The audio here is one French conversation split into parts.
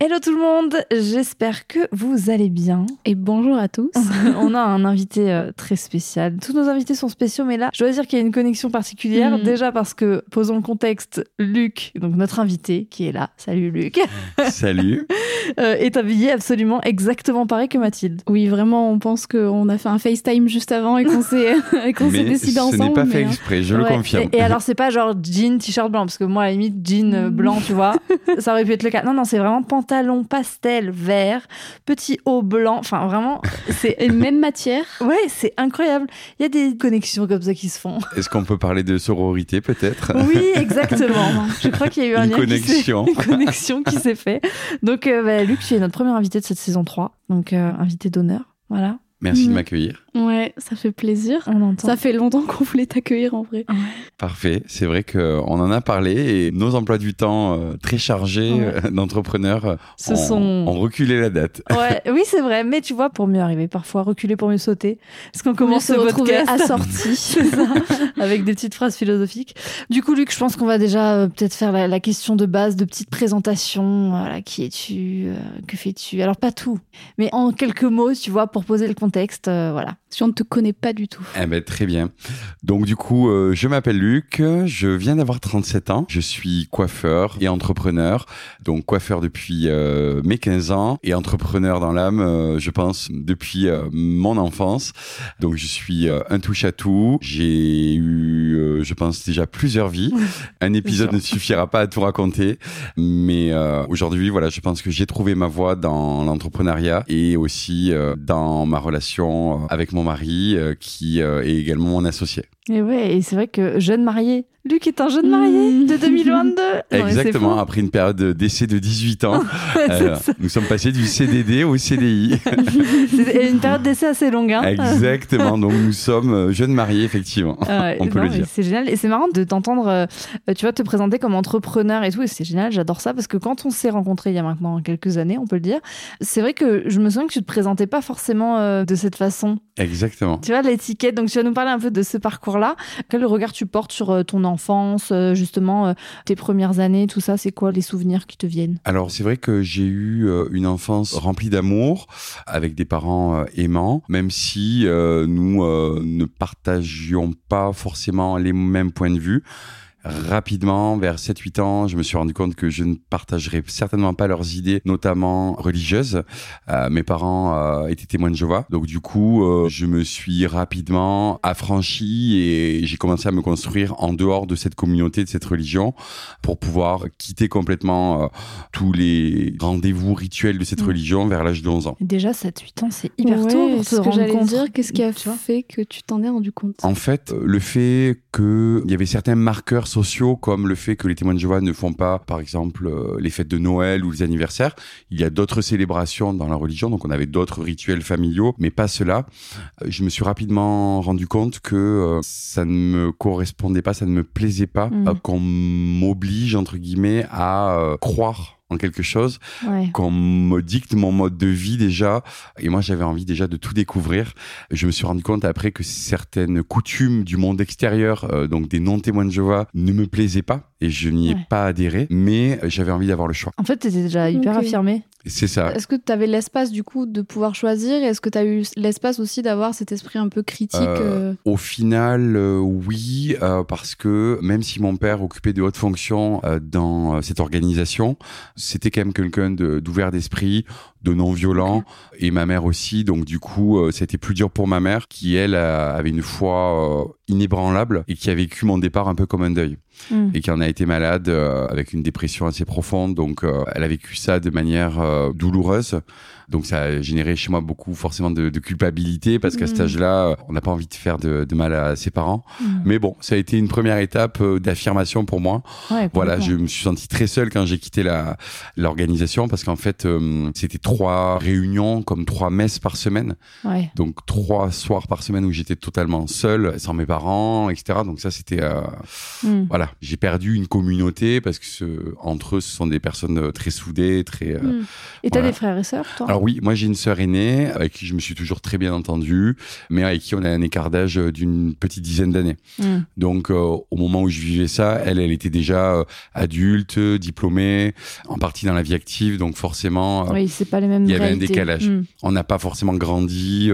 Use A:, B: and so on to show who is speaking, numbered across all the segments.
A: Hello tout le monde, j'espère que vous allez bien.
B: Et bonjour à tous.
A: On a un invité euh, très spécial. Tous nos invités sont spéciaux, mais là, je dois dire qu'il y a une connexion particulière.
B: Mhm.
A: Déjà parce que, posons le contexte, Luc, donc notre invité qui est là, salut Luc,
C: Salut.
A: euh, est habillé absolument exactement pareil que Mathilde.
B: Oui, vraiment, on pense qu'on a fait un FaceTime juste avant et qu'on s'est qu'on décidé
C: ce
B: ensemble.
C: n'est pas fait
B: mais, euh,
C: exprès, je le confirme.
A: Et, et alors, c'est pas genre jean, t-shirt blanc, parce que moi, à la limite, jean euh, blanc, tu vois, ça aurait pu être le cas. Non, non, c'est vraiment pantalon pastel vert, petit haut blanc. Enfin, vraiment, c'est.
B: Même matière.
A: Ouais, c'est incroyable. Il y a des connexions comme ça qui se font.
C: Est-ce qu'on peut parler de sororité peut-être?
A: Oui, exactement. Je crois qu'il y a eu un
C: Une
A: qui
C: connexion.
A: une connexion qui s'est fait. Donc, euh, bah, Luc, tu es notre premier invité de cette saison 3. Donc, euh, invité d'honneur. Voilà.
C: Merci de
B: Mhm.
C: m'accueillir.
B: Ouais, ça fait plaisir.
A: On entend.
B: Ça fait longtemps qu'on voulait t'accueillir en vrai.
C: Parfait. C'est vrai qu'on en a parlé et nos emplois du temps euh, très chargés
A: Ouais.
C: euh, d'entrepreneurs ont,
A: sont-
C: ont reculé la date.
A: Ouais, oui, c'est vrai. Mais tu vois, pour mieux arriver, parfois reculer pour mieux sauter. Parce qu'on commence
B: se
A: podcast
B: assorti.
A: Ça, avec des petites phrases philosophiques. Du coup, Luc, je pense qu'on va déjà euh, peut-être faire la, la question de base, de petite présentation. Voilà, qui es-tu euh, Que fais-tu? Alors, pas tout, mais en quelques mots, tu vois, pour poser le contexte. Euh, voilà.
B: Si on ne te connaît pas du tout.
C: Eh ben, très bien. Donc du coup, euh, je m'appelle Luc, je viens d'avoir 37 ans, je suis coiffeur et entrepreneur. Donc coiffeur depuis euh, mes 15 ans et entrepreneur dans l'âme, je pense, depuis mon enfance. Donc je suis un touche à tout. J'ai eu, je pense, déjà plusieurs vies. Un épisode ne suffira pas à tout raconter, mais aujourd'hui, voilà, je pense que j'ai trouvé ma voie dans l'entrepreneuriat et aussi dans ma relation euh, avec mon mari, euh, qui euh, est également mon associé.
A: Et ouais, et c'est vrai que jeune marié. Luc est un jeune marié
B: Mmh.
A: de 2022. Non, mais c'est
C: Exactement, après une période d'essai de 18 ans, euh, nous sommes passés du CDD au CDI.
A: C'est une période d'essai assez longue. Hein.
C: Exactement, donc nous sommes jeunes mariés, effectivement.
A: Ah
C: On peut
A: non,
C: le dire.
A: C'est génial et c'est marrant de t'entendre, euh, tu vois, te présenter comme entrepreneur et tout. Et c'est génial, j'adore ça parce que quand on s'est rencontrés il y a maintenant quelques années, on peut le dire, c'est vrai que je me souviens que tu te présentais pas forcément euh, de cette façon.
C: Exactement.
A: Tu vois, l'étiquette. Donc, tu vas nous parler un peu de ce parcours-là. Quel regard tu portes sur euh, ton enfance, euh, justement, euh, tes premières années, tout ça? C'est quoi les souvenirs qui te viennent?
C: Alors c'est vrai que j'ai eu une enfance remplie d'amour, avec des parents aimants, même si euh, nous euh, ne partagions pas forcément les mêmes points de vue. Rapidement, vers 7-8 ans, je me suis rendu compte que je ne partagerais certainement pas leurs idées, notamment religieuses. Euh, mes parents euh, étaient témoins de Jéhovah, donc du coup, euh, je me suis rapidement affranchi et j'ai commencé à me construire en dehors de cette communauté, de cette religion, pour pouvoir quitter complètement euh, tous les rendez-vous rituels de cette
A: Mm.
C: religion vers l'âge de 11 ans.
A: Déjà, 7-8 ans, c'est hyper
B: Ouais,
A: tôt pour
B: c'est
A: se
B: ce que
A: rendre
B: j'allais
A: compte.
B: dire. Qu'est-ce qui a fait que tu t'en es rendu compte?
C: En fait, le fait qu'il y avait certains marqueurs sociaux, comme le fait que les témoins de Jéhovah ne font pas, par exemple, euh, les fêtes de Noël ou les anniversaires, il y a d'autres célébrations dans la religion, donc on avait d'autres rituels familiaux, mais pas cela. Euh, Je me suis rapidement rendu compte que euh, ça ne me correspondait pas, ça ne me plaisait pas, euh, qu'on m'oblige, entre guillemets, à croire en quelque chose
A: Ouais.
C: qu'on me dicte mon mode de vie déjà. Et moi, j'avais envie déjà de tout découvrir. Je me suis rendu compte après que certaines coutumes du monde extérieur, euh, donc des non-témoins de Jéhovah, ne me plaisaient pas. et je n'y ai
A: Ouais.
C: pas adhéré, mais j'avais envie d'avoir le choix.
A: En fait, t'étais déjà hyper affirmé.
C: C'est ça.
B: Est-ce que tu avais l'espace du coup de pouvoir choisir? Et Est-ce que tu as eu l'espace aussi d'avoir cet esprit un peu critique
C: Euh,
B: euh,
C: Au final, euh, oui, euh, parce que même si mon père occupait de hautes fonctions euh, dans euh, cette organisation, c'était quand même quelqu'un de- d'ouvert d'esprit, de non violent, et ma mère aussi. Donc du coup, euh, c'était plus dur pour ma mère, qui elle avait une foi euh, inébranlable et qui a vécu mon départ un peu comme un deuil
A: Mm.
C: et qui en a été malade euh, avec une dépression assez profonde. Donc, euh, elle a vécu ça de manière euh, douloureuse. Donc, ça a généré chez moi beaucoup forcément de, de culpabilité parce qu'à cet
B: Mhm.
C: âge-là, on n'a pas envie de faire de, de mal à ses parents.
A: Mm.
C: Mais bon, ça a été une première étape d'affirmation pour moi.
A: Ouais,
C: Voilà, je me suis senti très seul quand j'ai quitté la l'organisation parce qu'en fait, c'était trois réunions comme trois messes par semaine.
A: Ouais.
C: Donc trois soirs par semaine où j'étais totalement seul, sans mes parents, etc. Donc ça, c'était euh,
A: Mm.
C: voilà, j'ai perdu une communauté parce que ce- entre eux, ce sont des personnes euh, très soudées, très. euh,
B: hmm.
A: Et t'as
C: Voilà.
A: des frères et sœurs, toi?
C: Alors oui, moi j'ai une sœur aînée avec qui je me suis toujours très bien entendu, mais avec qui on a un écart d'âge d'une petite dizaine d'années.
A: Mm.
C: Donc euh, au moment où je vivais ça, elle, elle était déjà adulte, diplômée, en partie dans la vie active, donc forcément,
A: Oui, c'est pas les mêmes
C: il y avait un décalage. On n'a pas forcément grandi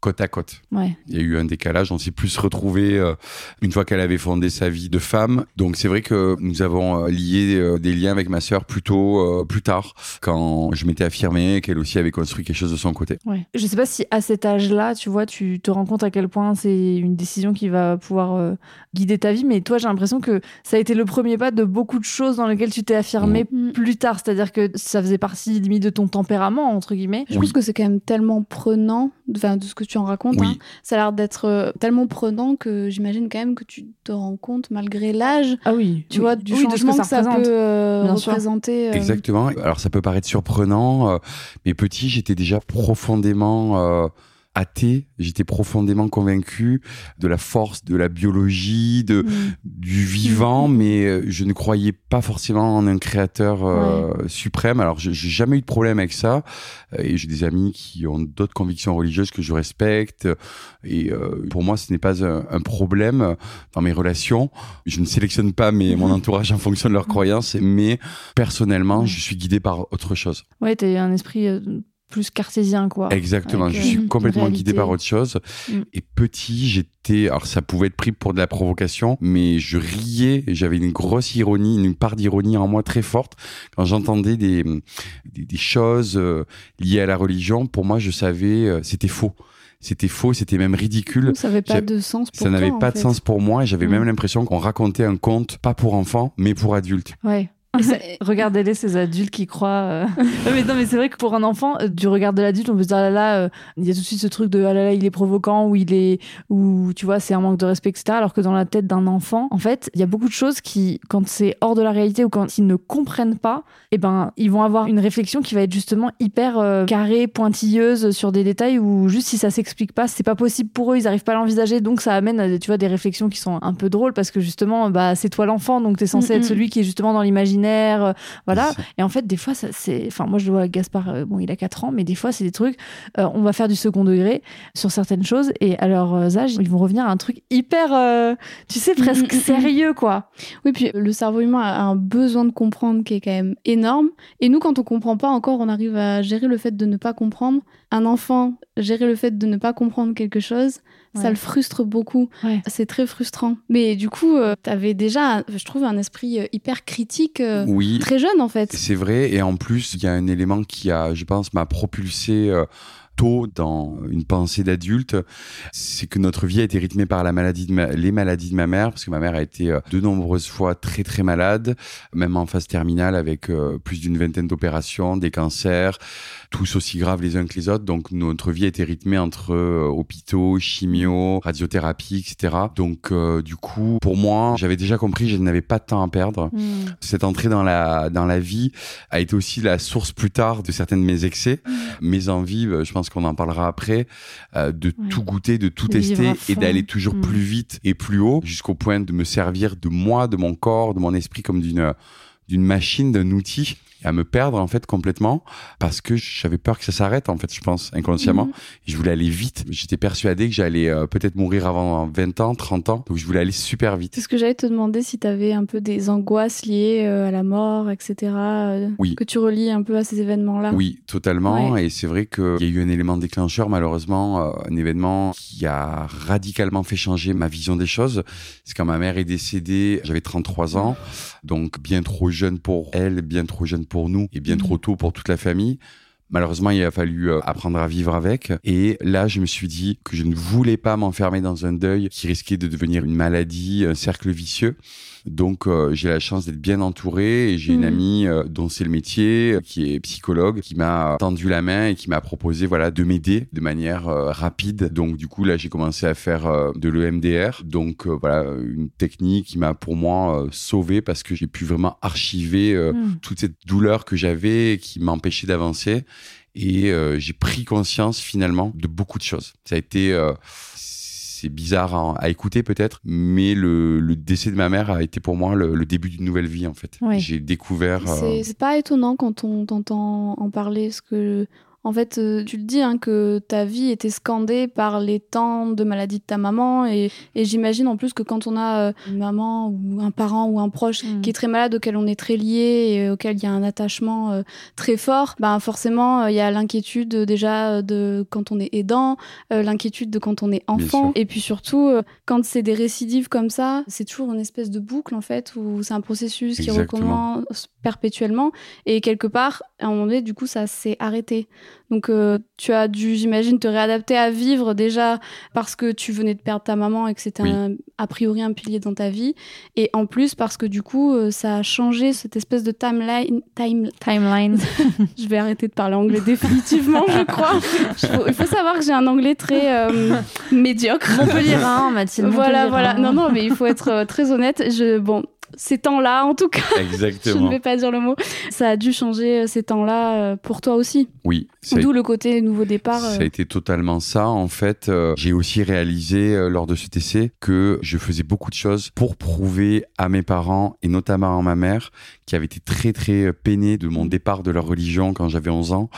C: côte à côte.
A: Ouais.
C: Il y a eu un décalage, on s'est plus retrouvé euh, une fois qu'elle avait fondé sa vie de femme. Donc c'est vrai que nous avons euh, lié euh, des liens avec ma sœur plutôt euh, plus tard, quand je m'étais affirmé, qu'elle aussi avait construit quelque chose de son côté.
A: Ouais. Je sais pas si à cet âge-là, tu vois, tu te rends compte à quel point c'est une décision qui va pouvoir euh, guider ta vie. Mais toi, j'ai l'impression que ça a été le premier pas de beaucoup de choses dans lesquelles tu t'es affirmé
B: Mm.
A: plus tard. C'est-à-dire que ça faisait partie limite de ton tempérament, entre guillemets.
B: Je pense que c'est quand même tellement prenant, de ce que tu en racontes.
C: Oui.
B: hein. Ça a l'air d'être euh, tellement prenant que j'imagine quand même que tu te rends compte, malgré l'âge,
A: Ah oui.
B: tu vois, du
A: Oui,
B: changement que ça, peut euh, représenter. euh,
C: Exactement. Alors ça peut paraître surprenant, euh, mais petit, j'étais déjà profondément euh, athée. J'étais profondément convaincu de la force de la biologie, de
B: mm.
C: du vivant, mais euh, je ne croyais pas forcément en un créateur euh, suprême. Alors, j'ai jamais eu de problème avec ça. Euh, Et j'ai des amis qui ont d'autres convictions religieuses que je respecte. Et euh, pour moi, ce n'est pas un, un problème dans mes relations. Je ne sélectionne pas mes, mon entourage en fonction de leurs croyances, mais personnellement, je suis guidé par autre chose.
A: Ouais, eu un esprit plus cartésien, quoi.
C: Exactement,
A: Avec,
C: je
A: euh,
C: suis
A: une
C: complètement guidé par autre chose.
A: Mm.
C: Et petit, j'étais, alors ça pouvait être pris pour de la provocation, mais je riais, j'avais une grosse ironie, une part d'ironie en moi très forte. Quand j'entendais des, des, des choses euh, liées à la religion, pour moi, je savais, euh, c'était faux. C'était faux, c'était même ridicule.
B: Ça n'avait pas de sens pour
C: Ça n'avait
B: en
C: pas de sens pour moi et j'avais
A: Mm.
C: même l'impression qu'on racontait un conte, pas pour enfants, mais pour adultes.
A: Ouais.
B: Ça-
A: Regardez-les, ces adultes qui croient. euh. Mais non, mais c'est vrai que pour un enfant, euh, du regard de l'adulte, on peut se dire ah là là, euh, il y a tout de suite ce truc de ah là là, il est provoquant ou il est ou tu vois, c'est un manque de respect, etc. Alors que dans la tête d'un enfant, en fait, il y a beaucoup de choses qui, quand c'est hors de la réalité ou quand ils ne comprennent pas, eh ben, ils vont avoir une réflexion qui va être justement hyper euh, carrée, pointilleuse sur des détails où juste si ça s'explique pas, c'est pas possible pour eux, ils arrivent pas à l'envisager, donc ça amène, à, tu vois, des réflexions qui sont un peu drôles parce que justement, bah, c'est toi l'enfant, donc t'es censé
B: Mm,
A: être
B: mm.
A: celui qui est justement dans l'imaginaire, euh, voilà. Et en fait, des fois, ça, c'est, enfin, moi, je le vois Gaspard, euh, bon, il a 4 ans, mais des fois, c'est des trucs, euh, on va faire du second degré sur certaines choses, et à leurs âges, ils vont revenir à un truc hyper, euh, tu sais, presque
B: Mm, mm, mm.
A: sérieux, quoi.
B: Oui, puis le cerveau humain a un besoin de comprendre qui est quand même énorme. Et nous, quand on comprend pas encore, on arrive à gérer le fait de ne pas comprendre. Un enfant, gérer le fait de ne pas comprendre quelque chose,
A: Ouais.
B: ça le frustre beaucoup.
A: Ouais.
B: C'est très frustrant. Mais du coup, tu avais déjà, je trouve, un esprit euh, hyper critique, euh,
C: Oui.
B: très jeune en fait.
C: C'est vrai, et en plus, il y a un élément qui a, je pense, m'a propulsé euh, tôt dans une pensée d'adulte, c'est que notre vie a été rythmée par la maladie de ma- les maladies de ma mère, parce que ma mère a été euh, de nombreuses fois très très malade, même en phase terminale avec euh, plus d'une vingtaine d'opérations, des cancers, tous aussi graves les uns que les autres. Donc notre vie a été rythmée entre euh, hôpitaux, chimio, radiothérapie, etc. Donc euh, du coup, pour moi, j'avais déjà compris, je n'avais pas de temps à perdre. Cette entrée dans la dans la vie a été aussi la source plus tard de certains de mes excès, mes envies. Je pense qu'on en parlera après, euh, de
A: Ouais.
C: tout goûter, de tout tester et d'aller toujours
A: Mm.
C: plus vite et plus haut, jusqu'au point de me servir de moi, de mon corps, de mon esprit comme d'une d'une machine, d'un outil et à me perdre en fait complètement parce que j'avais peur que ça s'arrête en fait, je pense inconsciemment.
B: Mhm.
C: Je voulais aller vite. J'étais persuadé que j'allais euh, peut-être mourir avant 20 ans, 30 ans. Donc je voulais aller super vite.
B: C'est ce que j'allais te demander si tu avais un peu des angoisses liées euh, à la mort, etc. euh,
C: Oui.
B: Que tu relis un peu à ces événements-là.
C: Oui, totalement.
B: Ouais.
C: Et c'est vrai qu'il y a eu un élément déclencheur, malheureusement, un événement qui a radicalement fait changer ma vision des choses. C'est quand ma mère est décédée, j'avais 33 ans, donc bien trop jeune pour elle, bien trop jeune pour nous, et bien
B: Mhm.
C: trop tôt pour toute la famille. Malheureusement, il a fallu euh, apprendre à vivre avec. Et là, je me suis dit que je ne voulais pas m'enfermer dans un deuil qui risquait de devenir une maladie, un cercle vicieux. Donc, euh, j'ai la chance d'être bien entouré et j'ai une
B: Mhm.
C: amie euh, dont c'est le métier, euh, qui est psychologue, qui m'a tendu la main et qui m'a proposé voilà de m'aider de manière rapide. Donc, du coup, là, j'ai commencé à faire de l'EMDR. Donc, voilà, une technique qui m'a pour moi sauvé parce que j'ai pu vraiment archiver euh,
A: Mm.
C: toute cette douleur que j'avais qui m'empêchait d'avancer. Et euh, j'ai pris conscience finalement de beaucoup de choses. Ça a été, euh, c'est bizarre à, à écouter peut-être, mais le, le décès de ma mère a été pour moi le, le début d'une nouvelle vie en fait. J'ai découvert. euh,
B: C'est c'est pas étonnant quand on t'entend en parler, parce que en fait, euh, tu le dis hein, que ta vie était scandée par les temps de maladie de ta maman, et, et j'imagine en plus que quand on a euh, une maman ou un parent ou un proche
A: Mm.
B: qui est très malade, auquel on est très lié et auquel il y a un attachement euh, très fort, ben forcément euh, il y a l'inquiétude euh, déjà euh, de quand on est aidant, euh, l'inquiétude de quand on est enfant, et puis surtout euh, quand c'est des récidives comme ça, c'est toujours une espèce de boucle en fait où c'est un processus qui recommence perpétuellement et quelque part à un moment donné du coup ça s'est arrêté. Donc euh, tu as dû j'imagine te réadapter à vivre déjà parce que tu venais de perdre ta maman et que c'était
C: Oui.
B: a priori un pilier dans ta vie et en plus parce que du coup euh, ça a changé cette espèce de timeline time
A: Timeline.
B: je vais arrêter de parler anglais définitivement je crois. Faut- il faut savoir que j'ai un anglais très euh, médiocre.
A: Montpellier, hein, Mathilde.
B: Voilà, voilà. Non, non, mais il faut être euh, très honnête. Je, bon, ces temps-là, en tout cas, je ne
C: Exactement.
B: vais pas dire le mot. Ça a dû changer euh, ces temps-là euh, pour toi aussi.
C: Oui.
B: D'où le côté nouveau départ. euh,
C: Ça a été totalement ça. En fait, j'ai aussi réalisé lors de cet essai que je faisais beaucoup de choses pour prouver à mes parents et notamment à ma mère qui avait été très très euh, peinée de mon départ de leur religion quand j'avais 11 ans,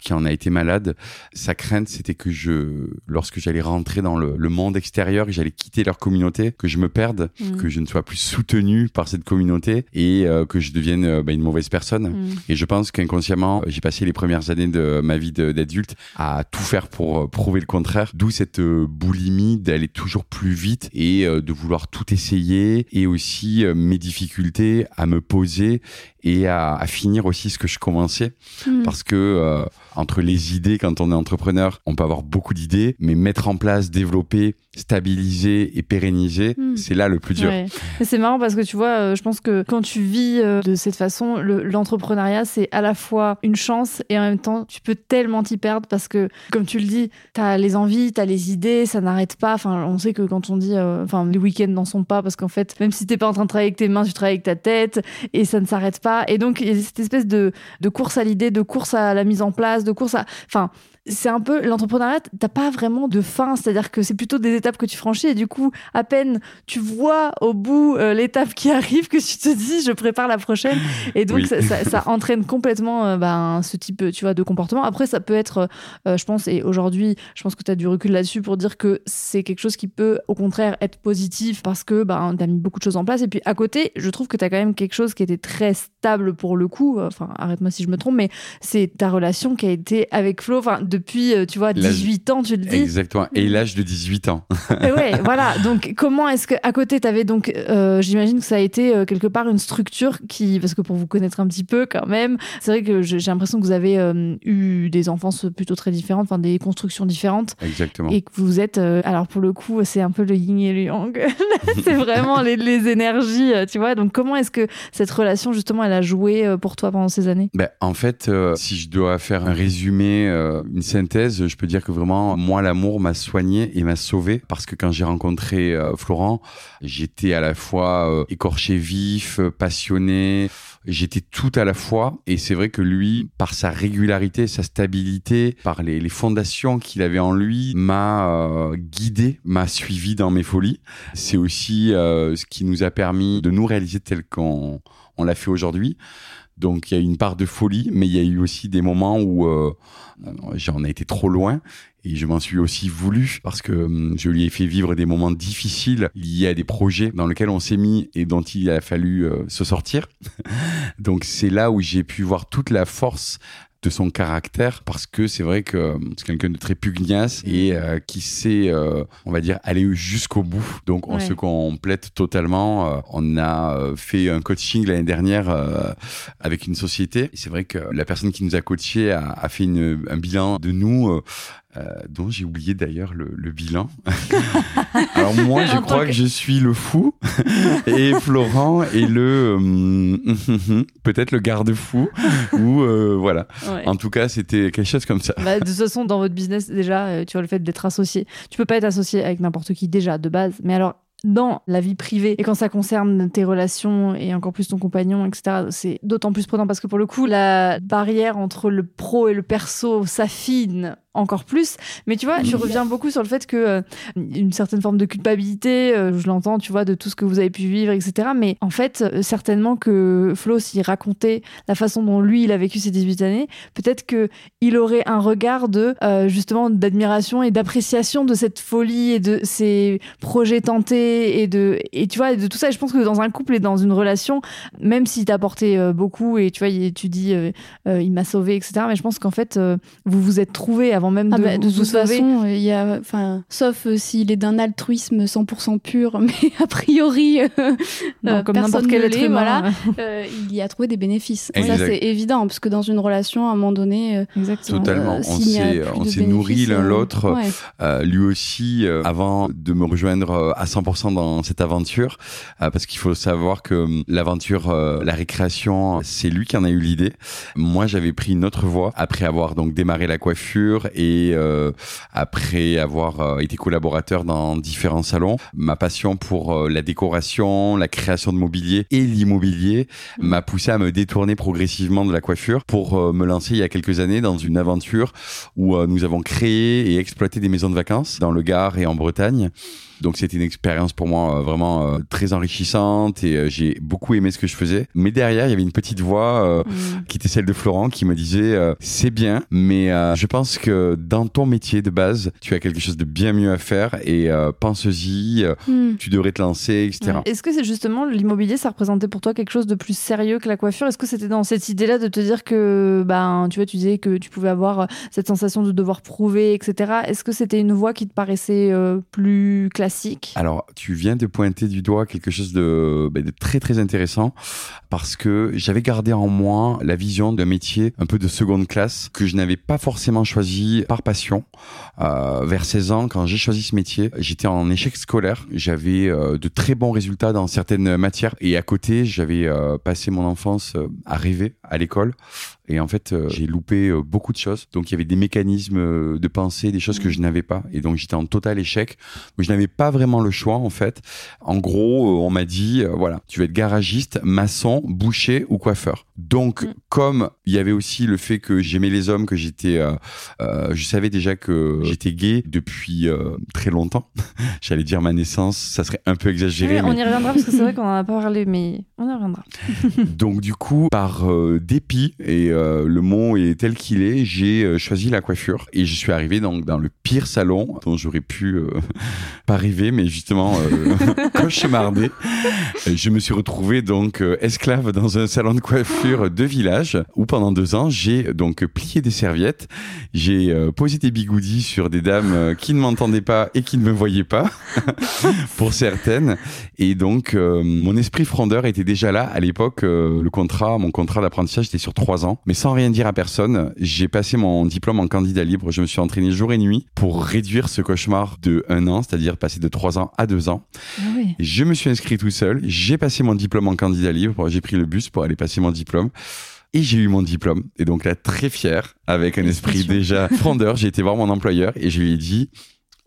C: qui en a été malade. Sa crainte, c'était que je, lorsque j'allais rentrer dans le, le monde extérieur, que j'allais quitter leur communauté, que je me perde,
A: Mm.
C: que je ne sois plus soutenu par cette communauté et euh, que je devienne euh, bah, une mauvaise personne.
A: Mm.
C: Et je pense qu'inconsciemment, j'ai passé les premières années de ma vie d'adulte à tout faire pour prouver le contraire. D'où cette boulimie d'aller toujours plus vite et de vouloir tout essayer et aussi mes difficultés à me poser et à, à finir aussi ce que je commençais.
B: hmm.
C: Parce que euh, entre les idées, quand on est entrepreneur, on peut avoir beaucoup d'idées, mais mettre en place, développer, stabiliser et pérenniser,
B: Mm.
C: c'est là le plus dur.
A: Ouais. C'est marrant parce que tu vois, euh, je pense que quand tu vis euh, de cette façon, le- l'entrepreneuriat, c'est à la fois une chance et en même temps, tu peux tellement t'y perdre parce que, comme tu le dis, t'as les envies, t'as les idées, ça n'arrête pas. Enfin, on sait que quand on dit, euh, enfin, les week-ends n'en sont pas parce qu'en fait, même si t'es pas en train de travailler avec tes mains, tu travailles avec ta tête et ça ne s'arrête pas. Et donc, il y a cette espèce de, de course à l'idée, de course à la mise en place, de course à, enfin, c'est un peu l'entrepreneuriat, t'as pas vraiment de fin, c'est-à-dire que c'est plutôt des étapes que tu franchis et du coup, à peine tu vois au bout euh, l'étape qui arrive que tu te dis je prépare la prochaine et donc
C: Oui.
A: ça, ça- ça entraîne complètement euh, ben, ce type tu vois de comportement. Après ça peut être, euh, je pense et aujourd'hui je pense que tu as du recul là-dessus pour dire que c'est quelque chose qui peut au contraire être positif parce que ben t'as mis beaucoup de choses en place et puis à côté je trouve que tu as quand même quelque chose qui était très stable pour le coup. Enfin arrête-moi si je me trompe mais c'est ta relation qui a été avec Flo enfin depuis euh, tu vois
C: L'âge-
A: 18 ans tu le dis.
C: Exactement. Et l'âge de 18 ans.
A: Et ouais, voilà. Donc, comment est-ce que à côté, t'avais donc, euh, j'imagine que ça a été euh, quelque part une structure qui, parce que pour vous connaître un petit peu quand même, c'est vrai que j'ai l'impression que vous avez euh, eu des enfances plutôt très différentes, enfin des constructions différentes,
C: Exactement.
A: et que vous êtes, alors pour le coup, c'est un peu le yin et le yang. c'est vraiment les, les énergies, tu vois. Donc, comment est-ce que cette relation justement, elle a joué pour toi pendant ces années?
C: Ben, en fait, si je dois faire un résumé, une synthèse, je peux dire que vraiment, moi, l'amour m'a soigné et m'a sauvé parce que quand j'ai rencontré euh, Florent, j'étais à la fois euh, écorché vif, euh, passionné, j'étais tout à la fois. Et c'est vrai que lui, par sa régularité, sa stabilité, par les, fondations qu'il avait en lui, m'a guidé, m'a suivi dans mes folies. C'est aussi ce qui nous a permis de nous réaliser tel qu'on on l'a fait aujourd'hui. Donc il y a eu une part de folie, mais il y a eu aussi des moments où euh, j'en ai été trop loin. Et je m'en suis aussi voulu parce que hum, je lui ai fait vivre des moments difficiles liés à des projets dans lesquels on s'est mis et dont il a fallu euh, se sortir. Donc c'est là où j'ai pu voir toute la force de son caractère parce que c'est vrai que euh, c'est quelqu'un de très pugnace et euh, qui sait, euh, on va dire, aller jusqu'au bout. Donc on
A: Ouais.
C: se complète totalement. Euh, on a fait un coaching l'année dernière euh, avec une société. C'est vrai que la personne qui nous a coaché a, a fait une- un bilan de nous. Euh, dont j'ai oublié d'ailleurs le, le bilan. Alors moi, je crois
A: que-
C: que je suis le fou et Florent est le euh, peut-être le garde-fou ou euh, voilà.
A: Ouais.
C: En tout cas, c'était quelque chose comme ça.
A: Bah, de toute façon, dans votre business, déjà, tu vois, le fait d'être associé, tu peux pas être associé avec n'importe qui déjà, de base. Mais alors, dans la vie privée, et quand ça concerne tes relations et encore plus ton compagnon, etc., c'est d'autant plus prenant parce que pour le coup, la barrière entre le pro et le perso s'affine encore plus. Mais tu vois, tu reviens beaucoup sur le fait que euh, une certaine forme de culpabilité, euh, je l'entends, tu vois, de tout ce que vous avez pu vivre, etc. Mais en fait, euh, certainement que Flo, s'il racontait la façon dont lui, il a vécu ses 18 années, peut-être que il aurait un regard de justement d'admiration et d'appréciation de cette folie et de ces projets tentés et de et tu vois de tout ça et je pense que dans un couple et dans une relation même s'il t'a apporté beaucoup et tu vois tu dis il m'a sauvé etc mais je pense qu'en fait vous vous êtes trouvés avant même
B: Ah
A: de
B: bah,
A: vous,
B: de
A: vous
B: toute
A: sauver.
B: façon, il y a, enfin, sauf euh, s'il est d'un altruisme 100% pur, mais a priori, euh,
A: Non,
B: euh,
A: comme n'importe quel être humain
B: voilà. euh, il y a trouvé des bénéfices. Ça,
C: Exact.
B: c'est évident, parce que dans une relation, à un moment donné, euh,
A: exactement
C: Totalement.
B: euh,
C: on s'est, on s'est nourri l'un
B: euh,
C: l'autre.
B: ouais.
C: Euh, lui aussi, euh, avant de me rejoindre euh, à 100% dans cette aventure, euh, parce qu'il faut savoir que l'aventure, euh, la récréation, c'est lui qui en a eu l'idée. Moi, j'avais pris une autre voie après avoir donc démarré la coiffure et euh, après avoir euh, été collaborateur dans différents salons. Ma passion pour euh, la décoration, la création de mobilier et l'immobilier m'a poussé à me détourner progressivement de la coiffure pour me lancer il y a quelques années dans une aventure où nous avons créé et exploité des maisons de vacances dans le Gard et en Bretagne. Donc c'était une expérience pour moi euh, vraiment euh, très enrichissante et euh, j'ai beaucoup aimé ce que je faisais. Mais derrière, il y avait une petite voix
A: Mm.
C: qui était celle de Florent qui me disait c'est bien, mais je pense que dans ton métier de base, tu as quelque chose de bien mieux à faire et pense-y,
B: Hmm.
C: tu devrais te lancer, etc.
A: Ouais. Est-ce que c'est justement l'immobilier, ça représentait pour toi quelque chose de plus sérieux que la coiffure? Est-ce que c'était dans cette idée-là de te dire que, ben, tu vois, tu disais que tu pouvais avoir cette sensation de devoir prouver, etc. Est-ce que c'était une voie qui te paraissait euh, plus classique
C: Alors, tu viens de pointer du doigt quelque chose de, ben, de très très intéressant parce que j'avais gardé en moi la vision d'un métier un peu de seconde classe que je n'avais pas forcément choisi par passion. Euh, vers 16 ans, quand j'ai choisi ce métier, j'étais en échec scolaire. J'avais euh, de très bons résultats dans certaines matières et à côté, j'avais euh, passé mon enfance à rêver à l'école. Et en fait, euh, j'ai loupé euh, beaucoup de choses. Donc, il y avait des mécanismes euh, de pensée, des choses que je n'avais pas. Et donc, j'étais en total échec. Mais je n'avais pas vraiment le choix, en fait. En gros, on m'a dit, voilà, tu vas être garagiste, maçon, boucher ou coiffeur. Donc,
A: Mm.
C: comme il y avait aussi le fait que j'aimais les hommes, que j'étais, je savais déjà que j'étais gay depuis très longtemps. J'allais dire ma naissance, ça serait un peu exagéré.
A: On
C: mais-
A: y reviendra parce que c'est vrai qu'on en a pas parlé, mais on y reviendra.
C: donc du coup, par euh, dépit, et euh, le mot est tel qu'il est, j'ai euh, choisi la coiffure et je suis arrivé dans le pire salon dont j'aurais pu pas rêver, mais justement cauchemardé. Je me suis retrouvé donc esclave dans un salon de coiffure de village où pendant deux ans j'ai donc plié des serviettes, j'ai posé des bigoudis sur des dames qui ne m'entendaient pas et qui ne me voyaient pas pour certaines. Et donc, mon esprit frondeur était déjà là. À l'époque, euh, le contrat, mon contrat d'apprentissage était sur trois ans. Mais sans rien dire à personne, j'ai passé mon diplôme en candidat libre. Je me suis entraîné jour et nuit pour réduire ce cauchemar de un an, c'est-à-dire passer de trois ans à deux ans.
A: Ah oui.
C: Je me suis inscrit tout seul. J'ai passé mon diplôme en candidat libre. J'ai pris le bus pour aller passer mon diplôme. Et j'ai eu mon diplôme. Et donc là, très fier, avec un esprit déjà frondeur, j'ai été voir mon employeur et je lui ai dit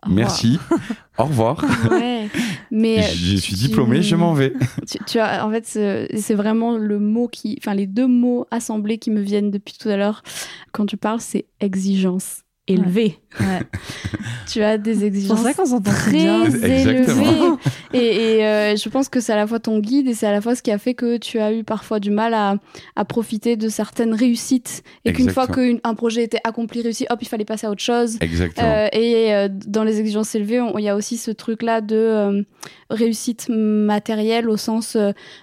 C: merci, au revoir.
B: Ouais. Mais euh,
C: je suis
B: tu-
C: diplômé, je m'en vais.
B: Tu, tu as, en fait, c'est vraiment le mot qui, enfin, les deux mots assemblés qui me viennent depuis tout à l'heure quand tu parles, c'est exigence élevée.
A: Ouais.
B: tu as des exigences
A: ça
B: très
A: bien.
C: Exactement.
B: élevées. Et, et, euh, je pense que c'est à la fois ton guide et c'est à la fois ce qui a fait que tu as eu parfois du mal à, à profiter de certaines réussites. Et qu'une fois qu'un projet était accompli, réussi, hop, il fallait passer à autre chose.
C: Exactement.
B: Euh, et euh, dans les exigences élevées, il y a aussi ce truc-là de réussite matérielle au sens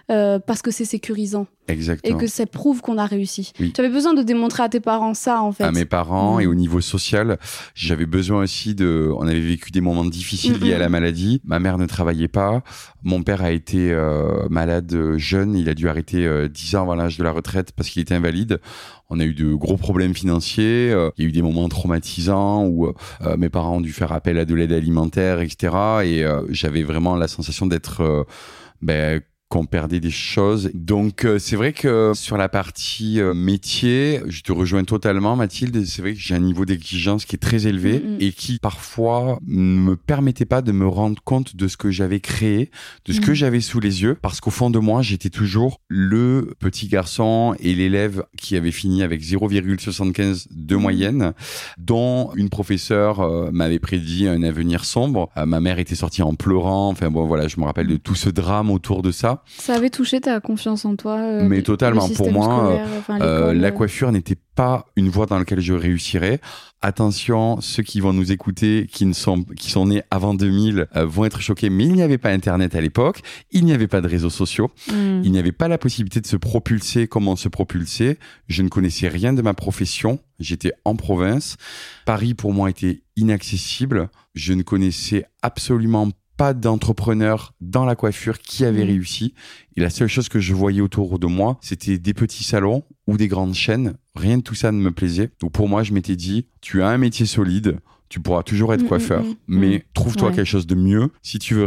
B: parce que c'est sécurisant et
C: Exactement.
B: que ça prouve qu'on a réussi.
C: Oui.
B: Tu avais besoin de démontrer à tes parents ça, en fait.
C: à mes parents
B: Mm.
C: et au niveau social, j'avais besoin aussi de. On avait vécu des moments difficiles
B: Mm,
C: liés à
B: mm.
C: la maladie. Ma mère ne travaillait pas. Mon père a été euh, malade euh, jeune. Il a dû arrêter euh, 10 ans avant l'âge de la retraite parce qu'il était invalide. On a eu de gros problèmes financiers. euh, Il y a eu des moments traumatisants où euh, mes parents ont dû faire appel à de l'aide alimentaire, etc. Et euh, j'avais vraiment la sensation d'être euh, ben, qu'on perdait des choses. Donc euh, c'est vrai que sur la partie euh, métier, je te rejoins totalement Mathilde, c'est vrai que j'ai un niveau d'exigence qui est très élevé
B: Mm, mm.
C: et qui parfois ne me permettait pas de me rendre compte de ce que j'avais créé, de ce
B: Mm.
C: que j'avais sous les yeux parce qu'au fond de moi, j'étais toujours le petit garçon et l'élève qui avait fini avec 0,75 de
B: Mm.
C: moyenne dont une professeure euh, m'avait prédit un avenir sombre. Euh, ma mère était sortie en pleurant. Enfin bon, voilà, je me rappelle de tout ce drame autour de ça.
B: Ça avait touché ta confiance en toi euh,
C: Mais
B: le-
C: totalement,
B: le
C: pour moi,
B: enfin,
C: Euh, la
B: euh.
C: coiffure n'était pas une voie dans laquelle je réussirais. Attention, ceux qui vont nous écouter, qui ne sont qui sont nés avant 2000, euh, vont être choqués. Mais il n'y avait pas Internet à l'époque, il n'y avait pas de réseaux sociaux,
A: Mm.
C: il n'y avait pas la possibilité de se propulser comme on se propulsait. Je ne connaissais rien de ma profession. J'étais en province. Paris pour moi était inaccessible. Je ne connaissais absolument pas d'entrepreneurs dans la coiffure qui avaient
B: Mm.
C: réussi. Et la seule chose que je voyais autour de moi, c'était des petits salons ou des grandes chaînes. Rien de tout ça ne me plaisait. Donc pour moi, je m'étais dit, tu as un métier solide, tu pourras toujours être
B: Mm,
C: coiffeur,
B: mm, mm.
C: mais trouve-toi
A: Ouais.
C: quelque chose de mieux si tu veux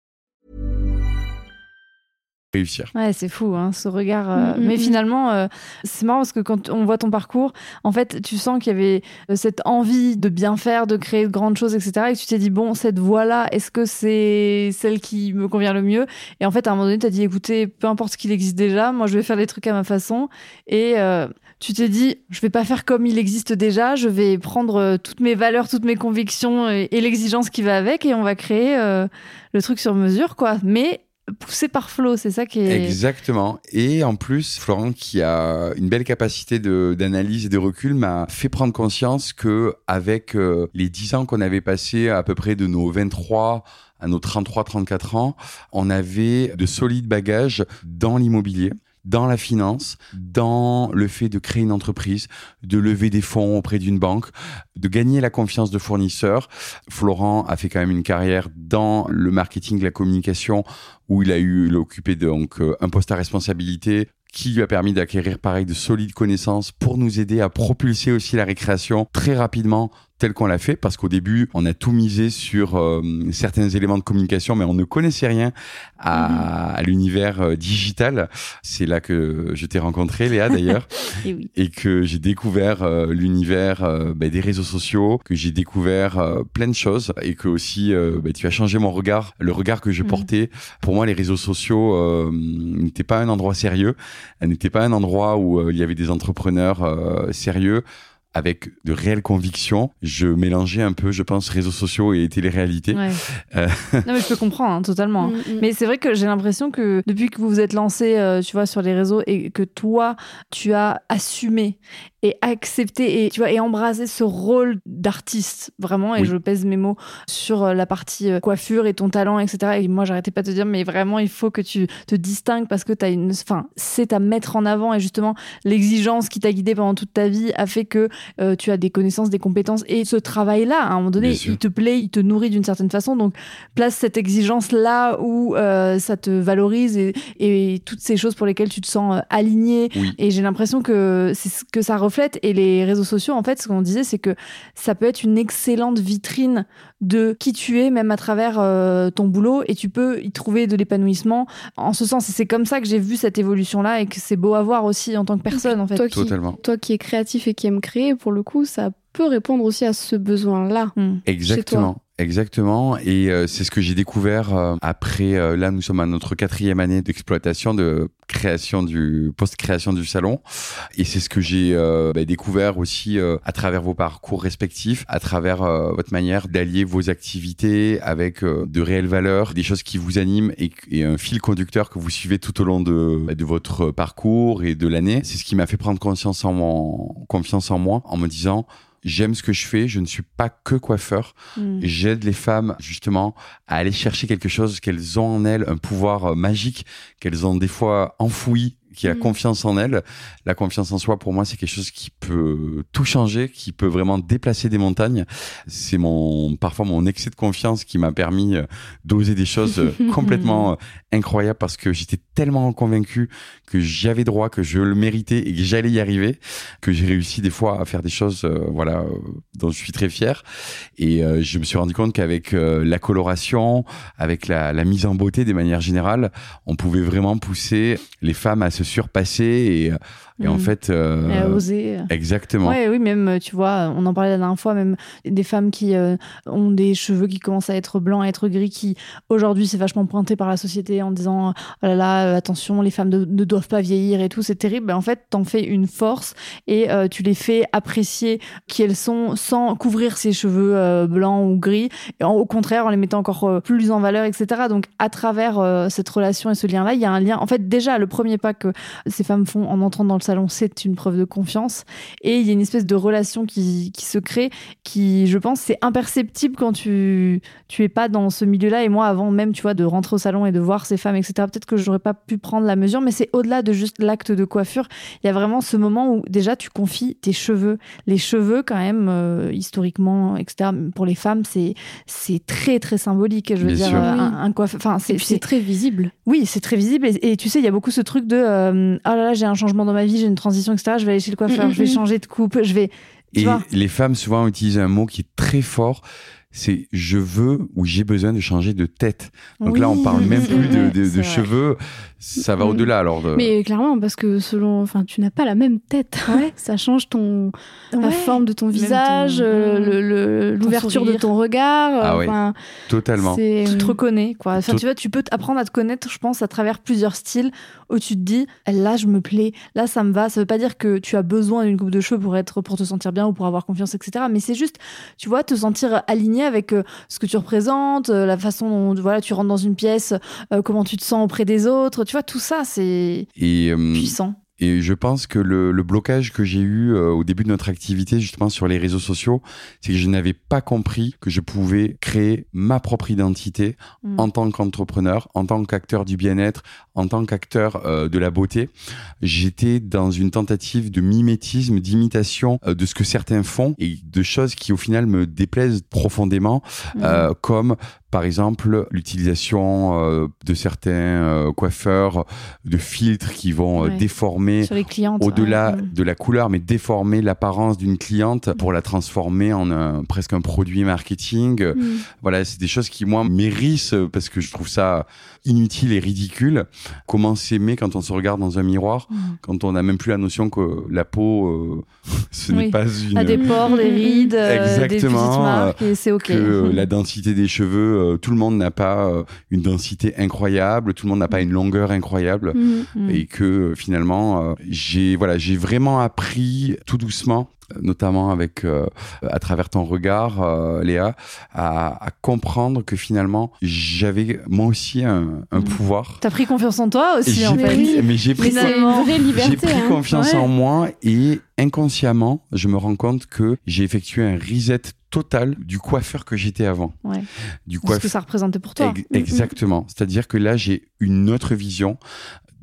C: réussir.
A: Ouais, c'est fou, hein, ce regard. euh,
B: Mm, mm,
A: mais
B: mm.
A: finalement, euh, c'est marrant parce que quand on voit ton parcours, en fait, tu sens qu'il y avait euh, cette envie de bien faire, de créer de grandes choses, etc. Et que tu t'es dit, bon, cette voie-là, est-ce que c'est celle qui me convient le mieux? Et en fait, à un moment donné, tu as dit, écoutez, peu importe ce qu'il existe déjà, moi, je vais faire les trucs à ma façon. Et euh, tu t'es dit, je vais pas faire comme il existe déjà, je vais prendre euh, toutes mes valeurs, toutes mes convictions et, et l'exigence qui va avec, et on va créer euh, le truc sur mesure, quoi. Mais poussé par Flo, c'est ça qui est.
C: Exactement. Et en plus, Florent, qui a une belle capacité d'analyse et de recul, m'a fait prendre conscience que avec euh, les 10 ans qu'on avait passé à peu près de nos 23 à nos 33-34 ans, on avait de solides bagages dans l'immobilier dans la finance, dans le fait de créer une entreprise, de lever des fonds auprès d'une banque, de gagner la confiance de fournisseurs. Florent a fait quand même une carrière dans le marketing, la communication, où il a eu, il a occupé donc euh, un poste à responsabilité qui lui a permis d'acquérir pareil de solides connaissances pour nous aider à propulser aussi la récréation très rapidement tel qu'on l'a fait parce qu'au début on a tout misé sur euh, certains éléments de communication mais on ne connaissait rien à, à l'univers euh, digital c'est là que je t'ai rencontré Léa d'ailleurs
A: Et oui.
C: et que j'ai découvert euh, l'univers euh, bah, des réseaux sociaux, que j'ai découvert euh, plein de choses et que aussi bah, tu as changé mon regard, le regard que je
A: Mhm.
C: portais. Pour moi, les réseaux sociaux euh, n'étaient pas un endroit sérieux, n'étaient pas un endroit où il y avait des entrepreneurs euh, sérieux avec de réelles convictions. Je mélangeais un peu, je pense, réseaux sociaux et télé-réalité.
A: Ouais.
C: Euh.
A: non, mais je peux comprendre hein, totalement.
B: Mm, mm.
A: Mais c'est vrai que j'ai l'impression que depuis que vous vous êtes lancé, euh, tu vois, sur les réseaux et que toi, tu as assumé et accepté et tu vois et embrasé ce rôle d'artiste vraiment et
C: Oui.
A: je pèse mes mots sur euh, la partie euh, coiffure et ton talent etc et moi j'arrêtais pas de te dire mais vraiment il faut que tu te distingues parce que tu as une enfin c'est à mettre en avant et justement l'exigence qui t'a guidé pendant toute ta vie a fait que euh, tu as des connaissances, des compétences. Et ce travail-là, à un moment donné, il te plaît, il te nourrit d'une certaine façon. Donc, place cette exigence là où euh, ça te valorise et, et toutes ces choses pour lesquelles tu te sens euh, aligné.
C: Oui.
A: Et j'ai l'impression que c'est ce que ça reflète. Et les réseaux sociaux, en fait, ce qu'on disait, c'est que ça peut être une excellente vitrine de qui tu es, même à travers euh, ton boulot, et tu peux y trouver de l'épanouissement en ce sens. Et c'est comme ça que j'ai vu cette évolution-là et que c'est beau à voir aussi en tant que personne, en fait.
B: Toi qui,
C: Totalement.
B: toi qui es créatif et qui aime créer, pour le coup, ça peut répondre aussi à ce besoin-là.
A: Hmm.
C: Exactement. Exactement. Et euh, c'est ce que j'ai découvert euh, après. euh, là, nous sommes à notre quatrième année d'exploitation, de création du post-création du salon. Et c'est ce que j'ai euh, bah, découvert aussi euh, à travers vos parcours respectifs, à travers euh, votre manière d'allier vos activités avec de réelles valeurs, des choses qui vous animent et, et un fil conducteur que vous suivez tout au long de, bah, de votre parcours et de l'année. C'est ce qui m'a fait prendre conscience en mon, confiance en moi, en me disant j'aime ce que je fais, je ne suis pas que coiffeur.
A: Hmm.
C: J'aide les femmes justement à aller chercher quelque chose qu'elles ont en elles, un pouvoir euh, magique qu'elles ont des fois enfoui, qui a
B: Mm.
C: confiance en elles. La confiance en soi, pour moi, c'est quelque chose qui peut tout changer, qui peut vraiment déplacer des montagnes. C'est mon parfois mon excès de confiance qui m'a permis euh, d'oser des choses euh, complètement euh, incroyables parce que j'étais tellement convaincu que j'avais droit, que je le méritais et que j'allais y arriver, que j'ai réussi des fois à faire des choses, euh, voilà, dont je suis très fier. Et euh, je me suis rendu compte qu'avec euh, la coloration, avec la, la mise en beauté des manières générales, on pouvait vraiment pousser les femmes à se surpasser et, et en
A: Mhm.
C: fait, euh,
A: oser.
C: exactement.
A: Ouais, oui, même, tu vois, on en parlait la dernière fois, même des femmes qui euh, ont des cheveux qui commencent à être blancs, à être gris, qui aujourd'hui c'est vachement pointé par la société en disant oh là là, euh, attention, les femmes ne, ne doivent pas vieillir et tout, c'est terrible. Ben, en fait, t'en fais une force et euh, tu les fais apprécier qui elles sont sans couvrir ces cheveux blancs ou gris, et en- au contraire en les mettant encore plus en valeur, etc. Donc, à travers cette relation et ce lien-là, il y a un lien. En fait, déjà, le premier pas que ces femmes font en entrant dans le salon, c'est une preuve de confiance. Et il y a une espèce de relation qui, qui se crée, qui, je pense, c'est imperceptible quand tu, tu es pas dans ce milieu-là. Et moi, avant même, tu vois, de rentrer au salon et de voir ces femmes, etc., peut-être que j'aurais pas pu prendre la mesure, mais c'est au-delà de juste l'acte de coiffure. Il y a vraiment ce moment où déjà tu confies tes cheveux. Les cheveux, quand même, euh, historiquement, etc., pour les femmes, c'est, c'est très, très symbolique. Je veux
C: Bien
A: dire,
C: sûr.
A: euh,
B: Oui.
A: un, un coiffeur. Enfin, c'est,
B: c'est très visible.
A: oui, c'est très visible. Et, et tu sais, il y a beaucoup ce truc de euh, oh là là, j'ai un changement dans ma vie, j'ai une transition, etc. Je vais aller chez le coiffeur,
B: Mm,
A: je vais
B: mm, mm.
A: changer de coupe, je vais. Tu
C: Et
A: vois
C: les femmes souvent utilisent un mot qui est très fort. C'est je veux ou j'ai besoin de changer de tête. Donc là, on parle même
A: c'est
C: plus de,
A: vrai,
C: de-
A: vrai.
C: cheveux. Ça va
B: Mm.
C: au-delà. Alors, de-
B: Mais clairement, parce que selon, enfin, tu n'as pas la même tête.
A: Ouais.
B: Ça change ton la forme de ton
A: Même
B: visage,
A: ton-
B: euh, l'ouverture de ton regard.
C: Ah
B: euh,
C: ouais. totalement.
A: Tu te reconnais, quoi. Enfin, tu vois, tu peux apprendre à te connaître, je pense, à travers plusieurs styles où tu te dis, là, je me plais, là, ça me va. Ça veut pas dire que tu as besoin d'une coupe de cheveux pour être, pour te sentir bien ou pour avoir confiance, etc. Mais c'est juste, tu vois, te sentir aligné avec euh, ce que tu représentes, euh, la façon dont, voilà, tu rentres dans une pièce, euh, comment tu te sens auprès des autres. Tu vois, tout ça, c'est puissant.
C: Et je pense que le, le blocage que j'ai eu euh, au début de notre activité, justement sur les réseaux sociaux, c'est que je n'avais pas compris que je pouvais créer ma propre identité
A: Mm.
C: en tant qu'entrepreneur, en tant qu'acteur du bien-être, en tant qu'acteur euh, de la beauté. J'étais dans une tentative de mimétisme, d'imitation euh, de ce que certains font et de choses qui au final me déplaisent profondément,
A: Mm.
C: euh, comme par exemple l'utilisation euh, de certains euh, coiffeurs de filtres qui vont euh,
A: Ouais.
C: déformer au-delà
A: ouais. Mm.
C: de la couleur, mais déformer l'apparence d'une cliente pour la transformer en un, presque un produit marketing.
B: Mm.
C: Voilà, c'est des choses qui, moi, m'hérissent parce que je trouve ça inutile et ridicule. Comment s'aimer quand on se regarde dans un miroir,
A: Mm.
C: quand on n'a même plus la notion que la peau, euh, ce n'est pas une...
A: À des pores, des rides, euh, des petites
C: Exactement,
A: marques, et c'est ok.
C: que euh, la densité des cheveux, euh, tout le monde n'a pas euh, une densité incroyable, tout le monde n'a pas une longueur incroyable
B: Mm.
A: Mm.
C: et que euh, finalement euh, j'ai voilà j'ai vraiment appris tout doucement euh, notamment avec euh, à travers ton regard euh, Léa à, à comprendre que finalement j'avais moi aussi un, un
A: Mm.
C: pouvoir
A: T'as pris confiance en toi aussi, en
B: Mais
A: fait.
C: pris- mais j'ai pris j'ai
B: hein.
C: confiance
A: Ouais.
C: en moi et inconsciemment je me rends compte que j'ai effectué un reset total du coiffeur que j'étais avant
A: Ouais.
C: du
A: Ce que
C: coiffeur
A: ça représentait pour toi.
C: Ex- Exactement. C'est-à-dire que là, j'ai une autre vision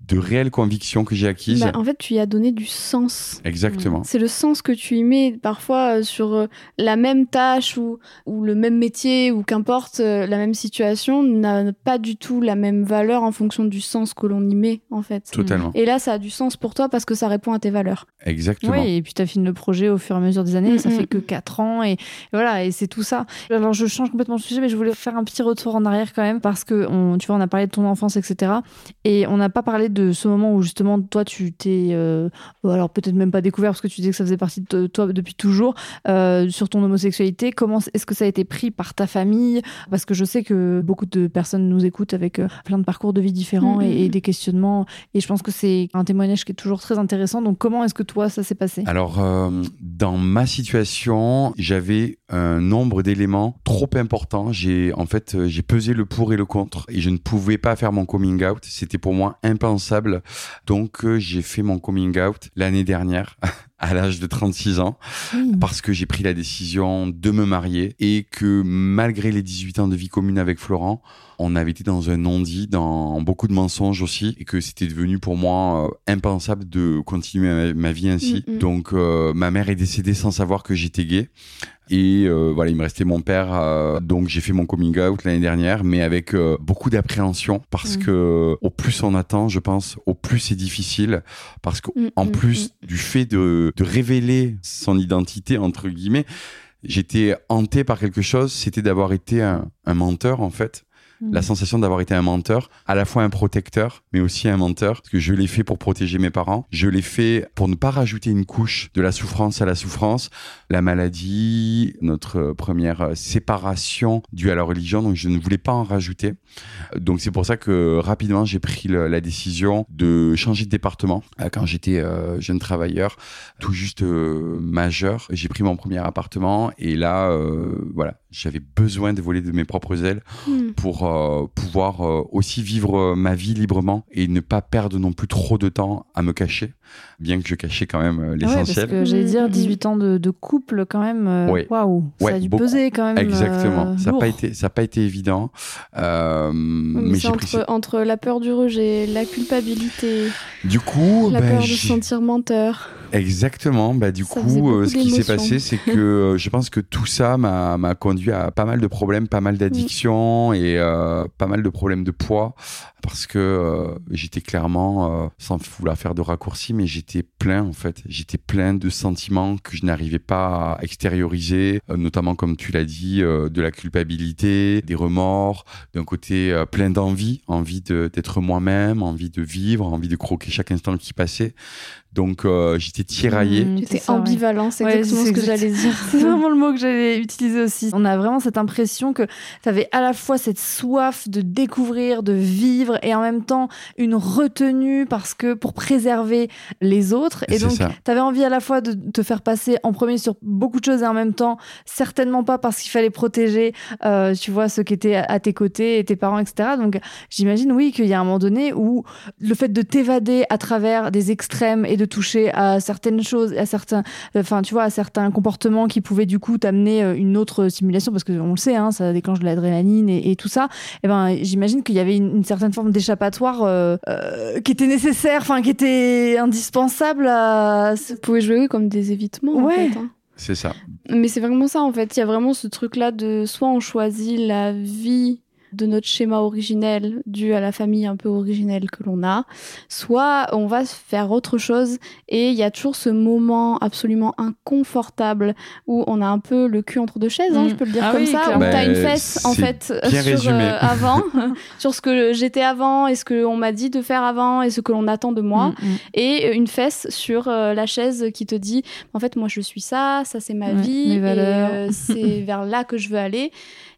C: de réelles convictions que j'ai acquises.
B: Bah, en fait, tu y as donné du sens.
C: Exactement.
B: C'est le sens que tu y mets parfois euh, sur euh, la même tâche ou, ou le même métier ou qu'importe euh, la même situation n'a pas du tout la même valeur en fonction du sens que l'on y met en fait.
C: Totalement.
B: Et là, ça a du sens pour toi parce que ça répond à tes valeurs.
C: Exactement.
A: Oui, et puis tu affines le projet au fur et à mesure des années, ça fait que 4 ans, et voilà, et c'est tout ça. Alors je change complètement de sujet, mais je voulais faire un petit retour en arrière quand même, parce que on, tu vois, on a parlé de ton enfance, etc. Et on n'a pas parlé de ce moment où justement, toi, tu t'es, euh, alors peut-être même pas découvert, parce que tu disais que ça faisait partie de toi depuis toujours, euh, sur ton homosexualité. Comment est-ce que ça a été pris par ta famille? Parce que je sais que beaucoup de personnes nous écoutent avec euh, plein de parcours de vie différents
B: Mm,
A: et, et
B: mm.
A: des questionnements, et je pense que c'est un témoignage qui est toujours très intéressant. Donc comment est-ce que toi, ça s'est passé?
C: Alors, euh, dans ma situation, j'avais un nombre d'éléments trop importants. J'ai, en fait, euh, j'ai pesé le pour et le contre et je ne pouvais pas faire mon coming out. C'était pour moi impensable. Donc, euh, j'ai fait mon coming out l'année dernière. à l'âge de 36 ans parce que j'ai pris la décision de me marier et que malgré les 18 ans de vie commune avec Florent, on avait été dans un non-dit, dans beaucoup de mensonges aussi, et que c'était devenu pour moi euh, impensable de continuer ma, ma vie ainsi.
B: Mm, mm.
C: Donc euh, ma mère est décédée sans savoir que j'étais gay. Et euh, voilà, il me restait mon père, euh, donc j'ai fait mon coming out l'année dernière, mais avec euh, beaucoup d'appréhension parce
A: Mm.
C: que au plus on attend, je pense, au plus c'est difficile parce qu'en plus du fait de, de révéler son identité entre guillemets, j'étais hanté par quelque chose, c'était d'avoir été un, menteur en fait.
A: Mm.
C: La sensation d'avoir été un menteur, à la fois un protecteur, mais aussi un menteur, parce que je l'ai fait pour protéger mes parents. Je l'ai fait pour ne pas rajouter une couche de la souffrance à la souffrance. La maladie, notre euh, première euh, séparation due à la religion, donc je ne voulais pas en rajouter. Donc c'est pour ça que rapidement j'ai pris le- la décision de changer de département. Euh, Quand j'étais euh, jeune travailleur, tout juste euh, majeur, j'ai pris mon premier appartement et là, euh, voilà, j'avais besoin de voler de mes propres ailes
B: Hmm.
C: pour euh, pouvoir euh, aussi vivre euh, ma vie librement et ne pas perdre non plus trop de temps à me cacher, bien que je cachais quand même euh,
A: Ah ouais, parce
C: l'essentiel.
A: que j'allais dire
B: Mm,
A: 18 ans de, de couple quand même. euh,
C: Ouais.
A: Waouh, ça
C: Ouais,
A: a dû
C: beaucoup.
A: peser quand même.
C: Exactement,
A: euh,
C: ça n'a pas été ça a pas été évident, Euh,
B: Mais,
C: pris
B: entre, la peur du rejet, la culpabilité,
C: Du coup,
B: la
C: ben,
B: peur de se sentir menteur.
C: Exactement. Bah, du
B: Ça
C: coup, euh, ce qui s'est passé, c'est que euh, je pense que tout ça m'a m'a conduit à pas mal de problèmes, pas mal d'addictions et euh, pas mal de problèmes de poids parce que euh, j'étais clairement, euh, sans vouloir faire de raccourcis, mais j'étais plein en fait. J'étais plein de sentiments que je n'arrivais pas à extérioriser, euh, notamment comme tu l'as dit, euh, de la culpabilité, des remords, d'un côté euh, plein d'envie, envie de- d'être moi-même, envie de vivre, envie de croquer chaque instant qui passait. Donc euh, j'étais tiraillé.
A: Mm, c'est ouais.
B: ambivalent, c'est
A: Ouais,
B: exactement ce que j'allais dire.
A: C'est vraiment le mot que j'allais utiliser aussi. On a vraiment cette impression que tu avais à la fois cette soif de découvrir, de vivre et en même temps une retenue parce que pour préserver les autres. Et donc, tu avais envie à la fois de te faire passer en premier sur beaucoup de choses et en même temps, certainement pas parce qu'il fallait protéger, euh, tu vois, ceux qui étaient à- à tes côtés et tes parents, etc. Donc, j'imagine, oui, qu'il y a un moment donné où le fait de t'évader à travers des extrêmes et de toucher à certaines choses, à certains, enfin, tu vois, à certains comportements qui pouvaient du coup t'amener euh, une autre simulation, parce que on le sait, hein, ça déclenche de l'adrénaline et, et tout ça. Et ben, j'imagine qu'il y avait une, une certaine forme d'échappatoire euh, euh, qui était nécessaire, enfin, qui était indispensable à.
B: Ça pouvait jouer oui, comme des évitements. en
A: Ouais.
B: fait, hein.
C: C'est ça.
B: Mais c'est vraiment ça en fait. Il y a vraiment ce truc-là de soit on choisit la vie de notre schéma originel dû à la famille un peu originelle que l'on a, soit on va faire autre chose et il y a toujours ce moment absolument inconfortable où on a un peu le cul entre deux chaises, hein,
A: Mm.
B: je peux le dire
A: Ah
B: comme
A: oui,
B: ça, où t'as
C: Ben,
B: une fesse en fait sur euh, avant, sur ce que j'étais avant et ce qu'on m'a dit de faire avant et ce que l'on attend de moi.
A: Mm, mm.
B: et une fesse sur euh, la chaise qui te dit en fait moi je suis ça ça c'est ma
A: Ouais,
B: vie et euh, c'est vers là que je veux aller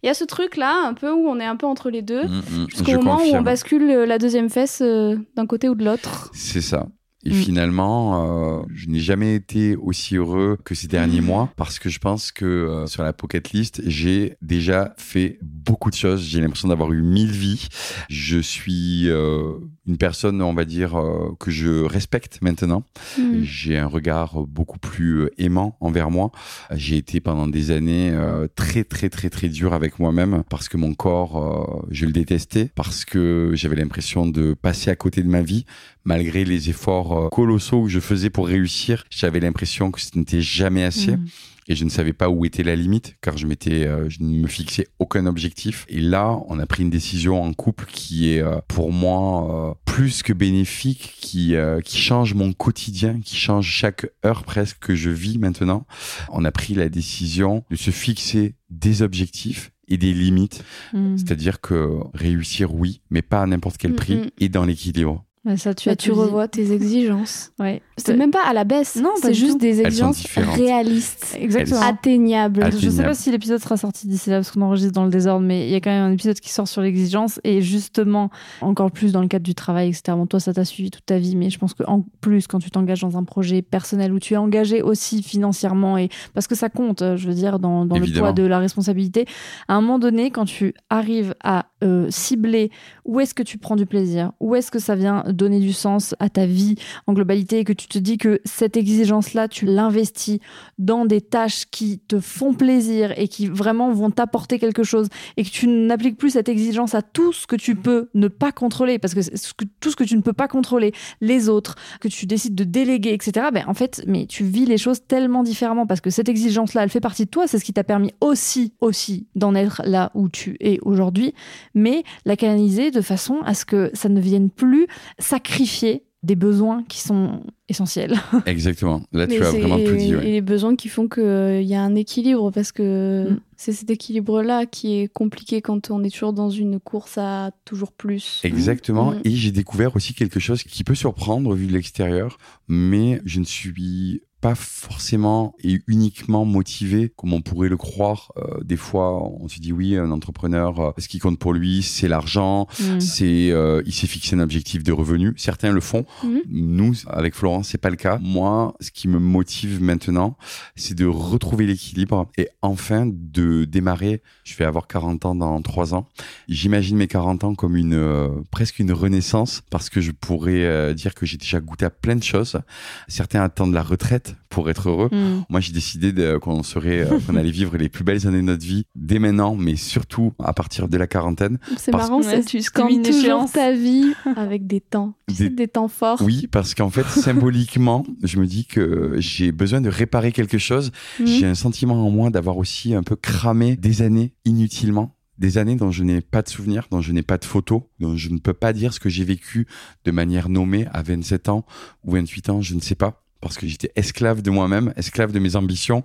B: il y a ce truc là un peu où on est un peu entre les deux
C: Mm, mm,
B: jusqu'au moment où on bascule euh, la deuxième fesse euh, d'un côté ou de l'autre
C: C'est ça. Et
B: Mm.
C: finalement, euh, je n'ai jamais été aussi heureux que ces derniers mois parce que je pense que euh, sur la pocket list, j'ai déjà fait beaucoup de choses. J'ai l'impression d'avoir eu mille vies. Je suis euh, une personne, on va dire, euh, que je respecte maintenant.
B: Mm.
C: J'ai un regard beaucoup plus euh, aimant envers moi. J'ai été pendant des années euh, très très très très dur avec moi-même parce que mon corps, euh, je le détestais, parce que j'avais l'impression de passer à côté de ma vie malgré les efforts colossaux que je faisais pour réussir. J'avais l'impression que ce n'était jamais assez.
A: Mm.
C: Et je ne savais pas où était la limite, car je m'étais, euh, je ne me fixais aucun objectif. Et là, on a pris une décision en couple qui est, euh, pour moi, euh, plus que bénéfique, qui, qui change mon quotidien, qui change chaque heure presque que je vis maintenant. On a pris la décision de se fixer des objectifs et des limites.
A: Mm.
C: C'est-à-dire que réussir, oui, mais pas à n'importe quel
B: Mm,
C: prix
B: mm.
C: et dans l'équilibre.
A: Ouais, ça, tu
B: Bah, tu revois tes exigences.
A: Ouais.
B: C'est même pas à la baisse.
A: Non,
B: c'est juste
A: tout.
B: des exigences réalistes,
A: Exactement.
B: atteignables.
C: Att-
A: Je sais pas si l'épisode sera sorti d'ici là parce qu'on enregistre dans le désordre, mais il y a quand même un épisode qui sort sur l'exigence et justement encore plus dans le cadre du travail, etc. Bon, toi, ça t'a suivi toute ta vie, mais je pense qu'en plus, quand tu t'engages dans un projet personnel où tu es engagé aussi financièrement et parce que ça compte, je veux dire, dans, dans le poids de la responsabilité, à un moment donné, quand tu arrives à euh, cibler où est-ce que tu prends du plaisir, où est-ce que ça vient donner du sens à ta vie en globalité et que tu te dis que cette exigence-là, tu l'investis dans des tâches qui te font plaisir et qui vraiment vont t'apporter quelque chose et que tu n'appliques plus cette exigence à tout ce que tu peux ne pas contrôler parce que, c'est ce que- tout ce que tu ne peux pas contrôler, les autres, que tu décides de déléguer, etc. Ben, en fait, mais tu vis les choses tellement différemment parce que cette exigence-là, elle fait partie de toi. C'est ce qui t'a permis aussi, aussi d'en être là où tu es aujourd'hui, mais la canaliser de façon à ce que ça ne vienne plus sacrifier des besoins qui sont essentiels.
C: Exactement. Là,
B: Mais
C: tu as vraiment tout dit.
B: et les besoins qui font qu'il y a un équilibre parce que
A: Mm.
B: c'est cet équilibre-là qui est compliqué quand on est toujours dans une course à toujours plus.
C: Exactement.
B: Mm.
C: Et j'ai découvert aussi quelque chose qui peut surprendre vu de l'extérieur, mais je ne suis pas forcément et uniquement motivé comme on pourrait le croire. Euh, des fois, on se dit oui, un entrepreneur, euh, ce qui compte pour lui, c'est l'argent,
A: Mm.
C: c'est euh, il s'est fixé un objectif de revenu. Certains le font.
B: Mhm.
C: Nous, avec Florence, c'est pas le cas. Moi, ce qui me motive maintenant, c'est de retrouver l'équilibre et enfin de démarrer. Je vais avoir 40 ans dans 3 ans. J'imagine mes 40 ans comme une presque une renaissance parce que je pourrais dire que j'ai déjà goûté à plein de choses. Certains attendent la retraite pour être heureux.
A: Mm.
C: Moi, j'ai décidé qu'on serait, euh, qu'on allait vivre les plus belles années de notre vie dès maintenant, mais surtout à partir de la quarantaine.
B: C'est marrant, ça,
A: tu une
B: toujours ta vie avec des temps. Tu sais,
C: Des-
B: des temps forts.
C: Oui, parce qu'en fait, symboliquement, je me dis que j'ai besoin de réparer quelque chose.
B: Mhm.
C: J'ai un sentiment en moi d'avoir aussi un peu cramé des années inutilement. Des années dont je n'ai pas de souvenirs, dont je n'ai pas de photos, dont je ne peux pas dire ce que j'ai vécu de manière nommée à 27 ans ou 28 ans, je ne sais pas. Parce que j'étais esclave de moi-même, esclave de mes ambitions.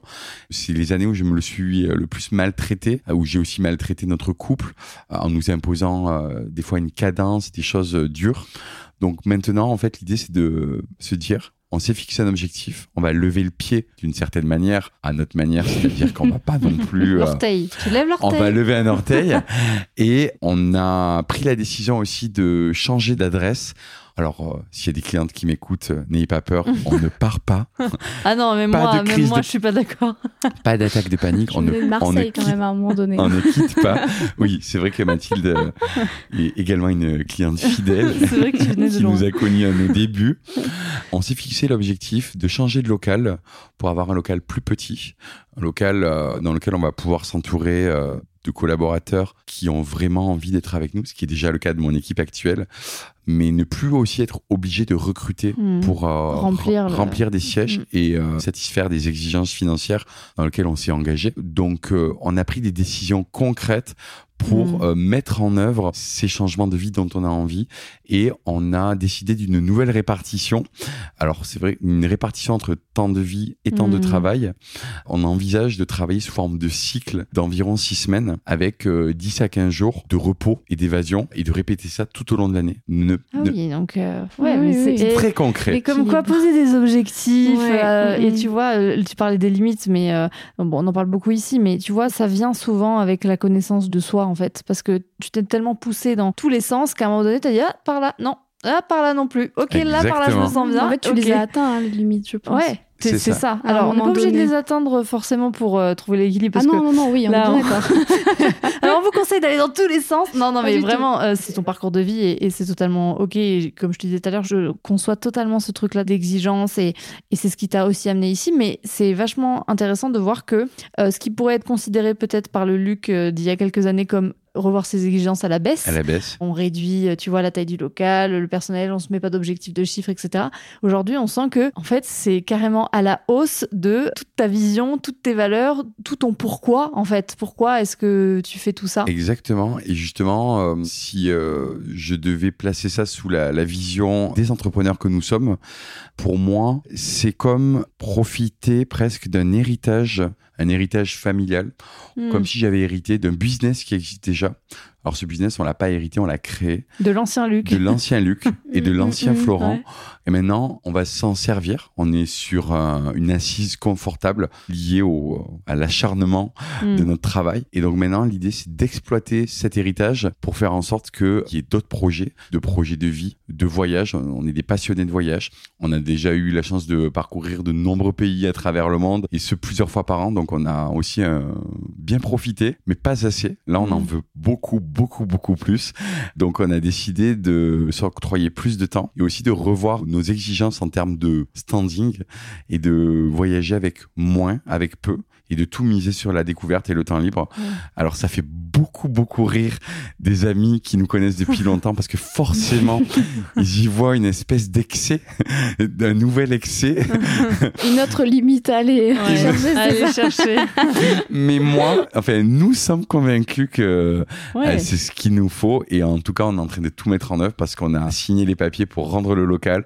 C: C'est les années où je me le suis euh, le plus maltraité, euh, où j'ai aussi maltraité notre couple, euh, en nous imposant euh, des fois une cadence, des choses dures. Donc maintenant, en fait, l'idée, c'est de se dire, on s'est fixé un objectif, on va lever le pied d'une certaine manière, à notre manière, c'est-à-dire qu'on va pas non plus... euh,
A: L'orteil. Tu lèves
C: on
A: l'orteil.
C: va lever un orteil. et on a pris la décision aussi de changer d'adresse. Alors, euh, s'il y a des clientes qui m'écoutent, euh, n'ayez pas peur, on ne part pas.
A: Ah non, mais
C: Pas
A: moi,
C: de
A: même moi,
C: de-
A: je suis pas d'accord.
C: Pas d'attaque de panique. On ne,
B: de
C: on ne
B: Marseille quand
C: quitte
B: même à un moment donné.
C: on ne quitte pas. Oui, c'est vrai que Mathilde euh, est également une cliente fidèle
A: C'est vrai que tu venais de
C: qui
A: loin.
C: nous a connus à nos débuts. On s'est fixé l'objectif de changer de local pour avoir un local plus petit, un local euh, dans lequel on va pouvoir s'entourer de collaborateurs qui ont vraiment envie d'être avec nous, ce qui est déjà le cas de mon équipe actuelle, mais ne plus aussi être obligé de recruter
A: Mhm.
C: pour euh,
A: Remplir le-
C: remplir des sièges
A: Mhm.
C: et euh, satisfaire des exigences financières dans lesquelles on s'est engagé. Donc, euh, on a pris des décisions concrètes pour
A: Mhm.
C: euh, mettre en œuvre ces changements de vie dont on a envie et on a décidé d'une nouvelle répartition. Alors c'est vrai, une répartition entre temps de vie et temps de
A: Mhm.
C: travail. On envisage de travailler sous forme de cycle d'environ six semaines avec euh, 10 à 15 jours de repos et d'évasion et de répéter ça tout au long de l'année. Ne,
A: Ah
C: ne-
A: oui, donc euh,
B: Oui,
A: ouais,
B: oui,
A: mais
B: oui.
A: c'est
C: Très concret.
A: Et comme quoi poser des objectifs
B: Ouais,
A: euh,
B: mm,
A: et
B: mm.
A: tu vois euh, tu parlais des limites mais euh, bon on en parle beaucoup ici mais tu vois ça vient souvent avec la connaissance de soi en fait parce que tu t'es tellement poussé dans tous les sens qu'à un moment donné tu as dit ah par là non ah par là non plus ok là par là je me sens bien
B: En fait, tu les as atteints, hein, les limites, je pense.
A: ouais C'est
C: ça.
A: Alors, on n'est
B: moment
A: pas obligé de les atteindre forcément pour euh, trouver l'équilibre.
B: Ah non,
A: que
B: non, non, oui, on
A: là,
B: est bien d'accord.
A: Conseille d'aller dans tous les sens. Non, non, mais vraiment, euh, c'est ton parcours de vie et, et c'est totalement OK. Et comme je te disais tout à l'heure, je conçois totalement ce truc-là d'exigence et, et c'est ce qui t'a aussi amené ici. Mais c'est vachement intéressant de voir que euh, ce qui pourrait être considéré peut-être par le Luc euh, d'il y a quelques années comme revoir ses exigences à la baisse.
C: À la baisse.
A: On réduit, euh, tu vois, la taille du local, le personnel, on se met pas d'objectifs de chiffres, etc. Aujourd'hui, on sent que, en fait, c'est carrément à la hausse de toute ta vision, toutes tes valeurs, tout ton pourquoi, en fait. Pourquoi est-ce que tu fais tout ça?
C: Exactement. Et justement, euh, si euh, je devais placer ça sous la, la vision des entrepreneurs que nous sommes, pour moi, c'est comme profiter presque d'un héritage, un héritage familial,
A: Hmm.
C: comme si j'avais hérité d'un business qui existe déjà. Alors ce business, on l'a pas hérité, on l'a créé
A: De l'ancien Luc.
C: de l'ancien Luc et de
B: Mm,
C: l'ancien
B: mm, mm,
C: Florent.
B: ouais.
C: Et maintenant, on va s'en servir. On est sur euh, une assise confortable liée au, à l'acharnement de notre travail. Et donc maintenant, l'idée, c'est d'exploiter cet héritage pour faire en sorte qu'il y ait d'autres projets, de projets de vie, de voyage. On est des passionnés de voyage. On a déjà eu la chance de parcourir de nombreux pays à travers le monde, et ce plusieurs fois par an. Donc on a aussi euh, bien profité, mais pas assez. Là, on en
A: Mm.
C: veut beaucoup, beaucoup, beaucoup plus. Donc on a décidé de s'octroyer plus de temps et aussi de revoir nos exigences en termes de standing et de voyager avec moins, avec peu et de tout miser sur la découverte et le temps libre. Alors ça fait beaucoup beaucoup rire des amis qui nous connaissent depuis longtemps parce que forcément ils y voient une espèce d'excès, d'un nouvel excès.
B: Une autre limite à aller
A: Ouais.
B: chercher, ça
A: chercher.
C: Mais moi, enfin nous sommes convaincus que
A: Ouais.
C: Euh, c'est ce qu'il nous faut et en tout cas on est en train de tout mettre en œuvre parce qu'on a signé les papiers pour rendre le local.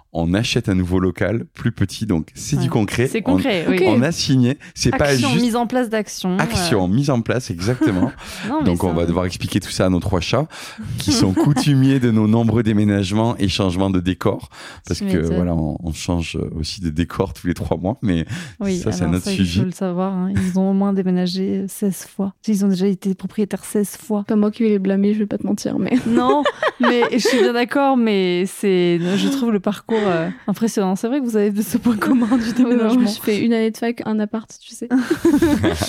C: On achète un nouveau local plus petit donc c'est
A: Ouais.
C: du concret.
A: C'est
C: On-
A: concret, oui.
C: On, a signé, c'est pas
A: Action,
C: juste
A: mise en place d'action.
C: action mise en place exactement.
A: Euh, non,
C: donc on va devoir expliquer tout ça à nos trois chats qui sont coutumiers de nos nombreux déménagements et changements de décor parce
A: Tu
C: que voilà on, on change aussi de décor tous les trois mois mais
A: Oui,
C: ça c'est un autre
A: ça, Il
C: sujet.
A: faut le savoir. hein. Ils ont au moins déménagé 16 fois. Ils ont déjà été propriétaires 16 fois.
B: Pas moi qui vais les blâmer, je vais pas te mentir, mais.
A: Non, mais je suis bien d'accord, mais c'est, je trouve le parcours euh, Impressionnant. C'est vrai que vous avez ce point commun du déménagement.
B: Je fais une année de fac, un appart, tu sais.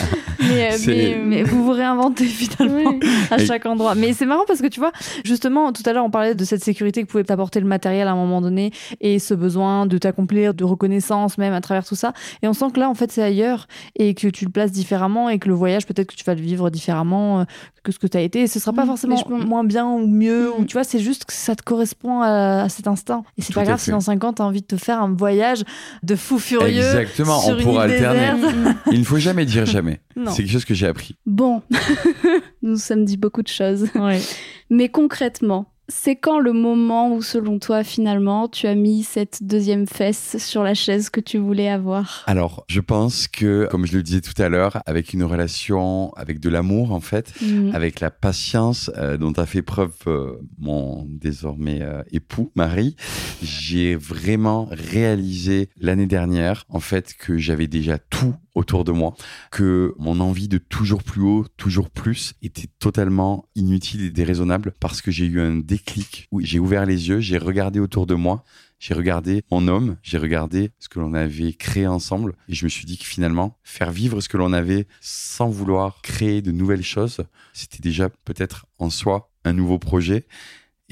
B: mais, euh, mais,
A: vous vous réinventez finalement à chaque endroit. Mais c'est marrant parce que tu vois, justement, tout à l'heure, on parlait de cette sécurité que pouvait t'apporter le matériel à un moment donné et ce besoin de t'accomplir, de reconnaissance même à travers tout ça. Et on sent que là, en fait, c'est ailleurs et que tu le places différemment et que le voyage, peut-être que tu vas le vivre différemment euh, que ce que tu as été. Et ce sera pas forcément moins bien ou mieux. Ou, mm. tu vois, c'est juste que ça te correspond à, cet instant. Et c'est pas grave sinon 150 a envie de te faire un voyage de fou furieux.
C: Exactement, on pourra alterner. Il ne faut jamais dire jamais. C'est quelque chose que j'ai appris.
B: Bon, nous nous sommes dit beaucoup de choses. Mais concrètement, c'est quand le moment où, selon toi, finalement, tu as mis cette deuxième fesse sur la chaise que tu voulais avoir?
C: Alors, je pense que, comme je le disais tout à l'heure, avec une relation, avec de l'amour en fait,
B: Mm.
C: avec la patience euh, dont a fait preuve euh, mon désormais euh, époux, Marie, j'ai vraiment réalisé l'année dernière, en fait, que j'avais déjà tout autour de moi, que mon envie de toujours plus haut, toujours plus, était totalement inutile et déraisonnable parce que j'ai eu un déclic où j'ai ouvert les yeux, j'ai regardé autour de moi j'ai regardé mon homme, j'ai regardé ce que l'on avait créé ensemble et je me suis dit que finalement, faire vivre ce que l'on avait sans vouloir créer de nouvelles choses, c'était déjà peut-être en soi un nouveau projet.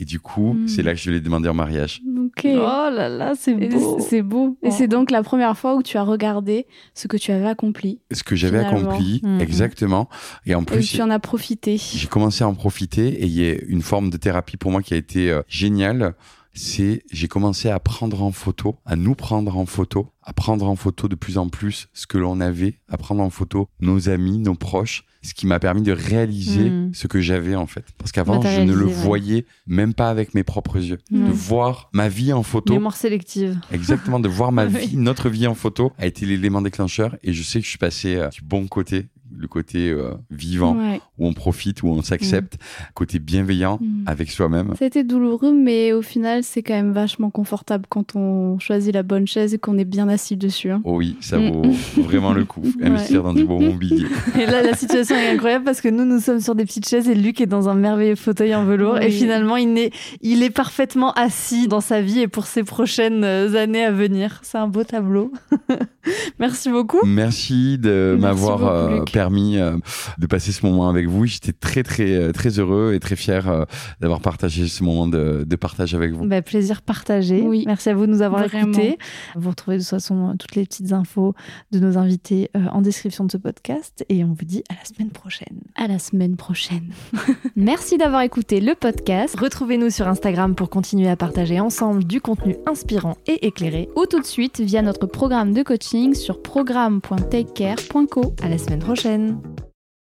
C: Et du coup, c'est là que je l'ai demandé en mariage.
B: Ok.
A: Oh là là, c'est
B: Et
A: beau.
B: C'est beau. Et
A: Oh.
B: c'est donc la première fois où tu as regardé ce que tu avais accompli
C: Ce que j'avais accompli,
A: Mm,
C: exactement. Et en
B: et
C: plus,
B: tu en as profité.
C: j'ai commencé à en profiter et il y a une forme de thérapie pour moi qui a été euh, géniale. C'est j'ai commencé à prendre en photo, à nous prendre en photo, à prendre en photo de plus en plus ce que l'on avait, à prendre en photo nos amis, nos proches, ce qui m'a permis de réaliser
A: Mm.
C: ce que j'avais en fait. Parce qu'avant, je ne le voyais même pas avec mes propres yeux.
A: Mm.
C: De voir ma vie en photo,
A: Mémoire sélective.
C: exactement, de voir ma
A: Oui.
C: vie, notre vie en photo, a été l'élément déclencheur. Et je sais que je suis passé euh, du bon côté le côté euh, vivant,
B: Ouais.
C: où on profite, où on s'accepte, côté bienveillant
B: Mm.
C: avec soi-même.
B: C'était douloureux, mais au final, c'est quand même vachement confortable quand on choisit la bonne chaise et qu'on est bien assis dessus. hein.
C: Oh oui, ça
A: Mm.
C: vaut vraiment le coup. Investir dans du bon mobilier.
A: Et là, la situation est incroyable parce que nous, nous sommes sur des petites chaises et Luc est dans un merveilleux fauteuil en velours.
B: Oui.
A: Et finalement, il est, il est parfaitement assis dans sa vie et pour ses prochaines euh, années à venir. C'est un beau tableau. Merci beaucoup.
C: Merci de m'avoir euh,
B: Luc.
C: Permis euh, de passer ce moment avec vous. J'étais très très euh, très heureux et très fier euh, d'avoir partagé ce moment de, de partage avec vous.
A: Bah, plaisir partagé.
B: Oui.
A: Merci à vous de nous avoir écoutés. Vous retrouvez de toute façon toutes les petites infos de nos invités euh, en description de ce podcast. Et on vous dit à la semaine prochaine.
B: À la semaine prochaine.
A: Merci d'avoir écouté le podcast. Retrouvez-nous sur Instagram pour continuer à partager ensemble du contenu inspirant et éclairé.
B: Ou tout de suite via notre programme de coaching sur programme.takecare.co.
A: À la semaine prochaine. Dankeschön.